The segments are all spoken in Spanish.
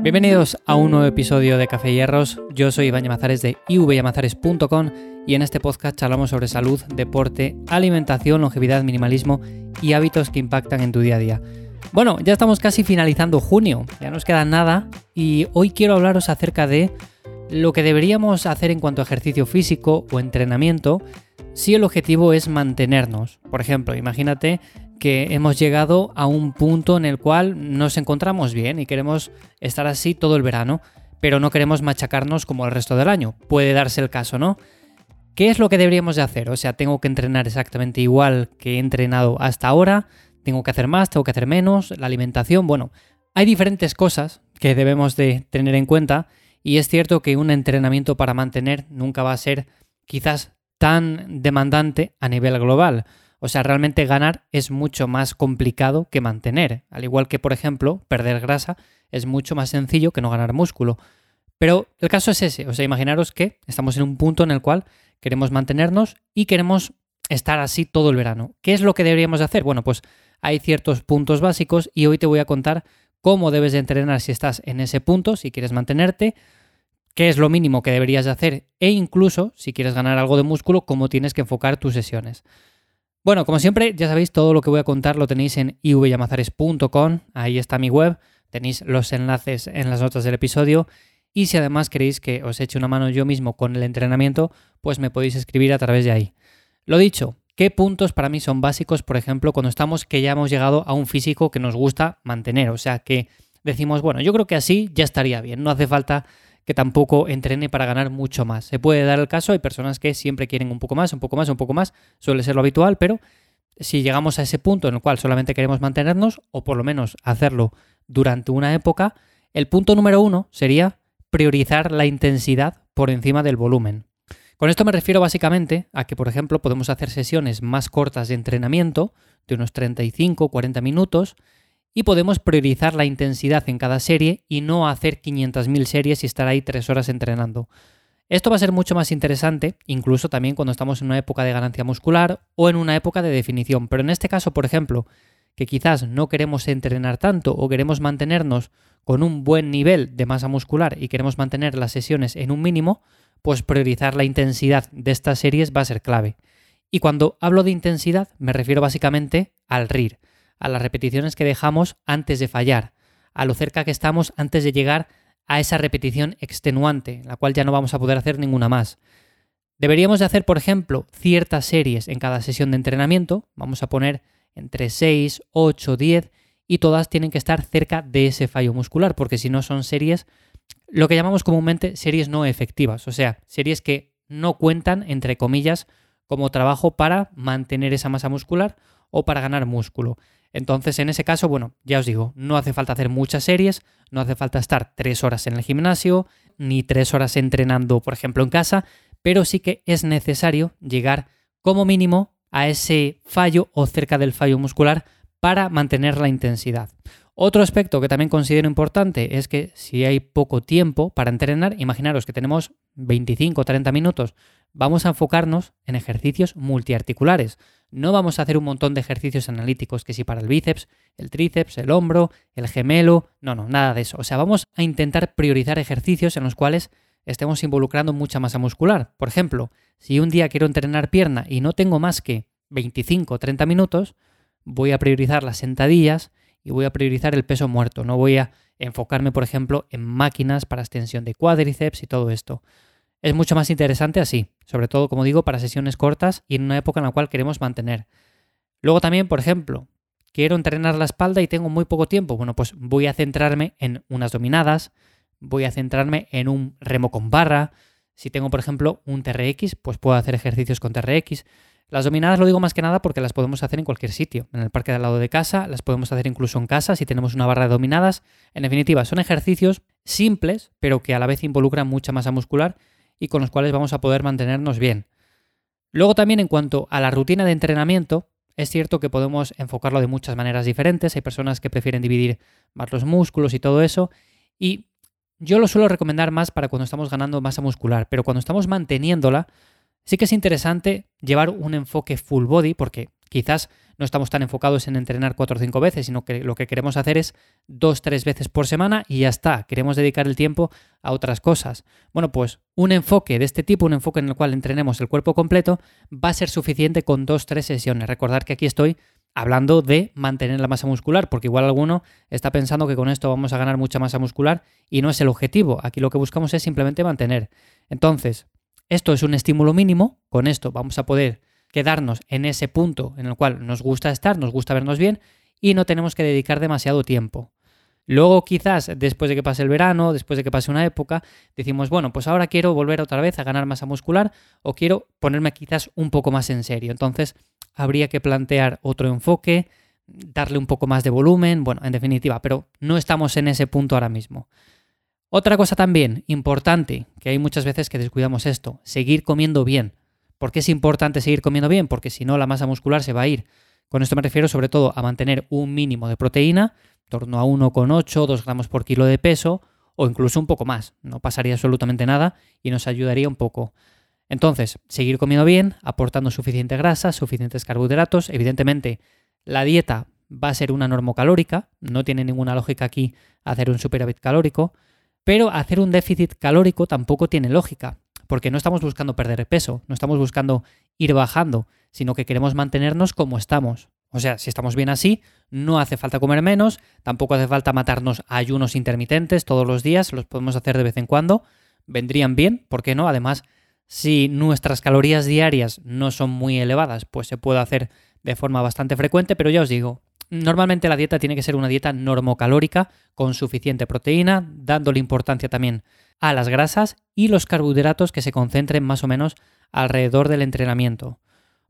Bienvenidos a un nuevo episodio de Café Hierros. Yo soy Iván Yamazares de ivyamazares.com y en este podcast charlamos sobre salud, deporte, alimentación, longevidad, minimalismo y hábitos que impactan en tu día a día. Bueno, ya estamos casi finalizando junio, ya nos queda nada y hoy quiero hablaros acerca de lo que deberíamos hacer en cuanto a ejercicio físico o entrenamiento si el objetivo es mantenernos. Por ejemplo, imagínate que hemos llegado a un punto en el cual nos encontramos bien y queremos estar así todo el verano, pero no queremos machacarnos como el resto del año. Puede darse el caso, ¿no? ¿Qué es lo que deberíamos de hacer? O sea, tengo que entrenar exactamente igual que he entrenado hasta ahora, tengo que hacer más, tengo que hacer menos, la alimentación, bueno, hay diferentes cosas que debemos de tener en cuenta y es cierto que un entrenamiento para mantener nunca va a ser quizás tan demandante a nivel global. O sea, realmente ganar es mucho más complicado que mantener. Al igual que, por ejemplo, perder grasa es mucho más sencillo que no ganar músculo. Pero el caso es ese. O sea, imaginaros que estamos en un punto en el cual queremos mantenernos y queremos estar así todo el verano. ¿Qué es lo que deberíamos hacer? Bueno, pues hay ciertos puntos básicos y hoy te voy a contar cómo debes de entrenar si estás en ese punto, si quieres mantenerte, qué es lo mínimo que deberías de hacer e incluso, si quieres ganar algo de músculo, cómo tienes que enfocar tus sesiones. Bueno, como siempre, ya sabéis, todo lo que voy a contar lo tenéis en ivyamazares.com, ahí está mi web, tenéis los enlaces en las notas del episodio y si además queréis que os eche una mano yo mismo con el entrenamiento, pues me podéis escribir a través de ahí. Lo dicho, ¿qué puntos para mí son básicos, por ejemplo, cuando estamos que ya hemos llegado a un físico que nos gusta mantener? O sea, que decimos, bueno, yo creo que así ya estaría bien, no hace falta que tampoco entrene para ganar mucho más. Se puede dar el caso, hay personas que siempre quieren un poco más, un poco más, un poco más, suele ser lo habitual, pero si llegamos a ese punto en el cual solamente queremos mantenernos, o por lo menos hacerlo durante una época, el punto número uno sería priorizar la intensidad por encima del volumen. Con esto me refiero básicamente a que, por ejemplo, podemos hacer sesiones más cortas de entrenamiento, de unos 35-40 minutos, y podemos priorizar la intensidad en cada serie y no hacer 500.000 series y estar ahí tres horas entrenando. Esto va a ser mucho más interesante, incluso también cuando estamos en una época de ganancia muscular o en una época de definición. Pero en este caso, por ejemplo, que quizás no queremos entrenar tanto o queremos mantenernos con un buen nivel de masa muscular y queremos mantener las sesiones en un mínimo, pues priorizar la intensidad de estas series va a ser clave. Y cuando hablo de intensidad me refiero básicamente al RIR, a las repeticiones que dejamos antes de fallar, a lo cerca que estamos antes de llegar a esa repetición extenuante, la cual ya no vamos a poder hacer ninguna más. Deberíamos de hacer, por ejemplo, ciertas series en cada sesión de entrenamiento, vamos a poner entre 6, 8, 10, y todas tienen que estar cerca de ese fallo muscular, porque si no son series, lo que llamamos comúnmente series no efectivas, o sea, series que no cuentan, entre comillas, como trabajo para mantener esa masa muscular o para ganar músculo. Entonces, en ese caso, bueno, ya os digo, no hace falta hacer muchas series, no hace falta estar tres horas en el gimnasio, ni tres horas entrenando, por ejemplo, en casa, pero sí que es necesario llegar como mínimo a ese fallo o cerca del fallo muscular para mantener la intensidad. Otro aspecto que también considero importante es que si hay poco tiempo para entrenar, imaginaros que tenemos 25 o 30 minutos, vamos a enfocarnos en ejercicios multiarticulares. No vamos a hacer un montón de ejercicios analíticos que si para el bíceps, el tríceps, el hombro, el gemelo, no, no, nada de eso. O sea, vamos a intentar priorizar ejercicios en los cuales estemos involucrando mucha masa muscular. Por ejemplo, si un día quiero entrenar pierna y no tengo más que 25 o 30 minutos, voy a priorizar las sentadillas y voy a priorizar el peso muerto. No voy a enfocarme, por ejemplo, en máquinas para extensión de cuádriceps y todo esto. Es mucho más interesante así, sobre todo, como digo, para sesiones cortas y en una época en la cual queremos mantener. Luego también, por ejemplo, quiero entrenar la espalda y tengo muy poco tiempo. Bueno, pues voy a centrarme en unas dominadas, voy a centrarme en un remo con barra. Si tengo, por ejemplo, un TRX, pues puedo hacer ejercicios con TRX. Las dominadas lo digo más que nada porque las podemos hacer en cualquier sitio, en el parque de al lado de casa, las podemos hacer incluso en casa si tenemos una barra de dominadas. En definitiva, son ejercicios simples, pero que a la vez involucran mucha masa muscular y con los cuales vamos a poder mantenernos bien. Luego también en cuanto a la rutina de entrenamiento, es cierto que podemos enfocarlo de muchas maneras diferentes, hay personas que prefieren dividir más los músculos y todo eso, y yo lo suelo recomendar más para cuando estamos ganando masa muscular, pero cuando estamos manteniéndola, Sí que es interesante llevar un enfoque full body porque quizás no estamos tan enfocados en entrenar cuatro o cinco veces, sino que lo que queremos hacer es dos, tres veces por semana y ya está. Queremos dedicar el tiempo a otras cosas. Bueno, pues un enfoque de este tipo, un enfoque en el cual entrenemos el cuerpo completo, va a ser suficiente con dos, tres sesiones. Recordar que aquí estoy hablando de mantener la masa muscular, porque igual alguno está pensando que con esto vamos a ganar mucha masa muscular y no es el objetivo. Aquí lo que buscamos es simplemente mantener. Entonces, esto es un estímulo mínimo, con esto vamos a poder quedarnos en ese punto en el cual nos gusta estar, nos gusta vernos bien y no tenemos que dedicar demasiado tiempo. Luego quizás después de que pase el verano, después de que pase una época, decimos, bueno, pues ahora quiero volver otra vez a ganar masa muscular o quiero ponerme quizás un poco más en serio. Entonces habría que plantear otro enfoque, darle un poco más de volumen, bueno, en definitiva, pero no estamos en ese punto ahora mismo. Otra cosa también importante, que hay muchas veces que descuidamos esto, seguir comiendo bien. ¿Por qué es importante seguir comiendo bien? Porque si no, la masa muscular se va a ir. Con esto me refiero sobre todo a mantener un mínimo de proteína, en torno a 1,8, 2 gramos por kilo de peso, o incluso un poco más. No pasaría absolutamente nada y nos ayudaría un poco. Entonces, seguir comiendo bien, aportando suficiente grasa, suficientes carbohidratos. Evidentemente, la dieta va a ser una normocalórica, no tiene ninguna lógica aquí hacer un superávit calórico, pero hacer un déficit calórico tampoco tiene lógica, porque no estamos buscando perder peso, no estamos buscando ir bajando, sino que queremos mantenernos como estamos. O sea, si estamos bien así, no hace falta comer menos, tampoco hace falta matarnos a ayunos intermitentes todos los días, los podemos hacer de vez en cuando, vendrían bien, ¿por qué no? Además, si nuestras calorías diarias no son muy elevadas, pues se puede hacer de forma bastante frecuente, pero ya os digo, normalmente la dieta tiene que ser una dieta normocalórica con suficiente proteína, dándole importancia también a las grasas y los carbohidratos que se concentren más o menos alrededor del entrenamiento.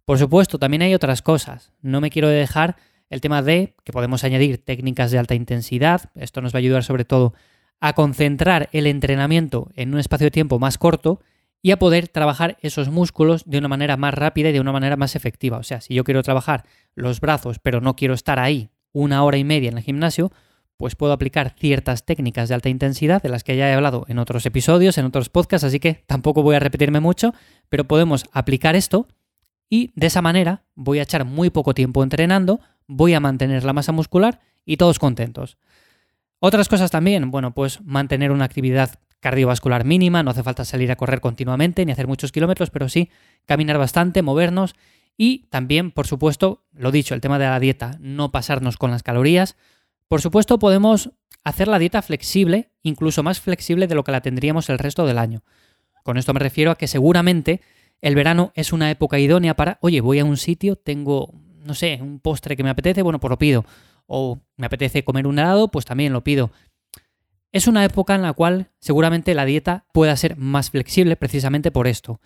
Por supuesto, también hay otras cosas. No me quiero dejar el tema de que podemos añadir técnicas de alta intensidad. Esto nos va a ayudar sobre todo a concentrar el entrenamiento en un espacio de tiempo más corto y a poder trabajar esos músculos de una manera más rápida y de una manera más efectiva. O sea, si yo quiero trabajar los brazos pero no quiero estar ahí una hora y media en el gimnasio, pues puedo aplicar ciertas técnicas de alta intensidad de las que ya he hablado en otros episodios, en otros podcasts, así que tampoco voy a repetirme mucho, pero podemos aplicar esto y de esa manera voy a echar muy poco tiempo entrenando, voy a mantener la masa muscular y todos contentos. Otras cosas también, bueno, pues mantener una actividad cardiovascular mínima, no hace falta salir a correr continuamente ni hacer muchos kilómetros, pero sí caminar bastante, movernos y también, por supuesto, lo dicho, el tema de la dieta, no pasarnos con las calorías. Por supuesto, podemos hacer la dieta flexible, incluso más flexible de lo que la tendríamos el resto del año. Con esto me refiero a que seguramente el verano es una época idónea para, oye, voy a un sitio, tengo, no sé, un postre que me apetece, bueno, pues lo pido. O me apetece comer un helado, pues también lo pido. Es una época en la cual seguramente la dieta pueda ser más flexible precisamente por esto.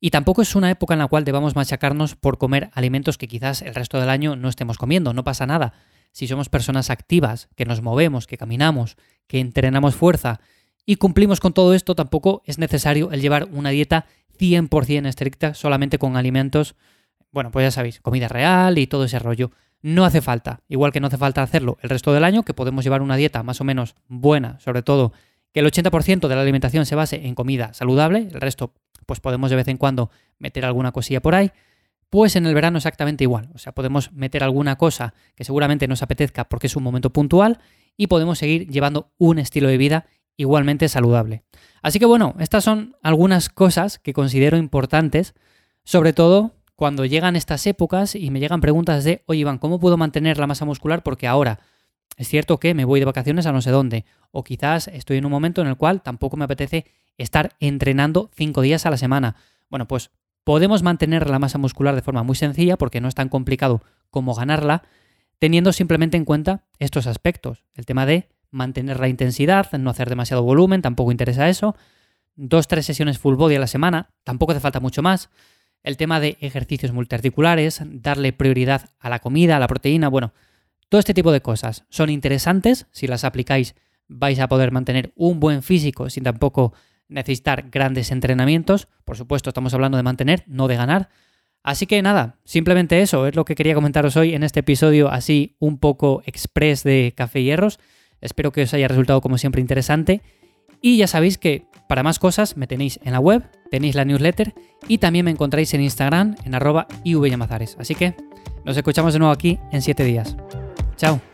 Y tampoco es una época en la cual debamos machacarnos por comer alimentos que quizás el resto del año no estemos comiendo, no pasa nada. Si somos personas activas, que nos movemos, que caminamos, que entrenamos fuerza y cumplimos con todo esto, tampoco es necesario el llevar una dieta 100% estricta solamente con alimentos, bueno, pues ya sabéis, comida real y todo ese rollo. No hace falta, igual que no hace falta hacerlo el resto del año, que podemos llevar una dieta más o menos buena, sobre todo que el 80% de la alimentación se base en comida saludable, el resto pues podemos de vez en cuando meter alguna cosilla por ahí, pues en el verano exactamente igual, o sea, podemos meter alguna cosa que seguramente nos apetezca porque es un momento puntual y podemos seguir llevando un estilo de vida igualmente saludable. Así que bueno, estas son algunas cosas que considero importantes, sobre todo cuando llegan estas épocas y me llegan preguntas de, oye Iván, ¿cómo puedo mantener la masa muscular? Porque ahora es cierto que me voy de vacaciones a no sé dónde, o quizás estoy en un momento en el cual tampoco me apetece estar entrenando cinco días a la semana. Bueno, pues podemos mantener la masa muscular de forma muy sencilla, porque no es tan complicado como ganarla, teniendo simplemente en cuenta estos aspectos. El tema de mantener la intensidad, no hacer demasiado volumen, tampoco interesa eso. Dos, tres sesiones full body a la semana, tampoco hace falta mucho más el tema de ejercicios multiarticulares, darle prioridad a la comida, a la proteína, bueno, todo este tipo de cosas son interesantes, si las aplicáis vais a poder mantener un buen físico sin tampoco necesitar grandes entrenamientos, por supuesto estamos hablando de mantener, no de ganar, Así que nada, simplemente eso es lo que quería comentaros hoy en este episodio así un poco express de Café y Hierros. Espero que os haya resultado como siempre interesante. Y ya sabéis que Para más cosas me tenéis en la web, tenéis la newsletter y también me encontráis en Instagram en arroba ivyamazares. Así que nos escuchamos de nuevo aquí en 7 días. Chao.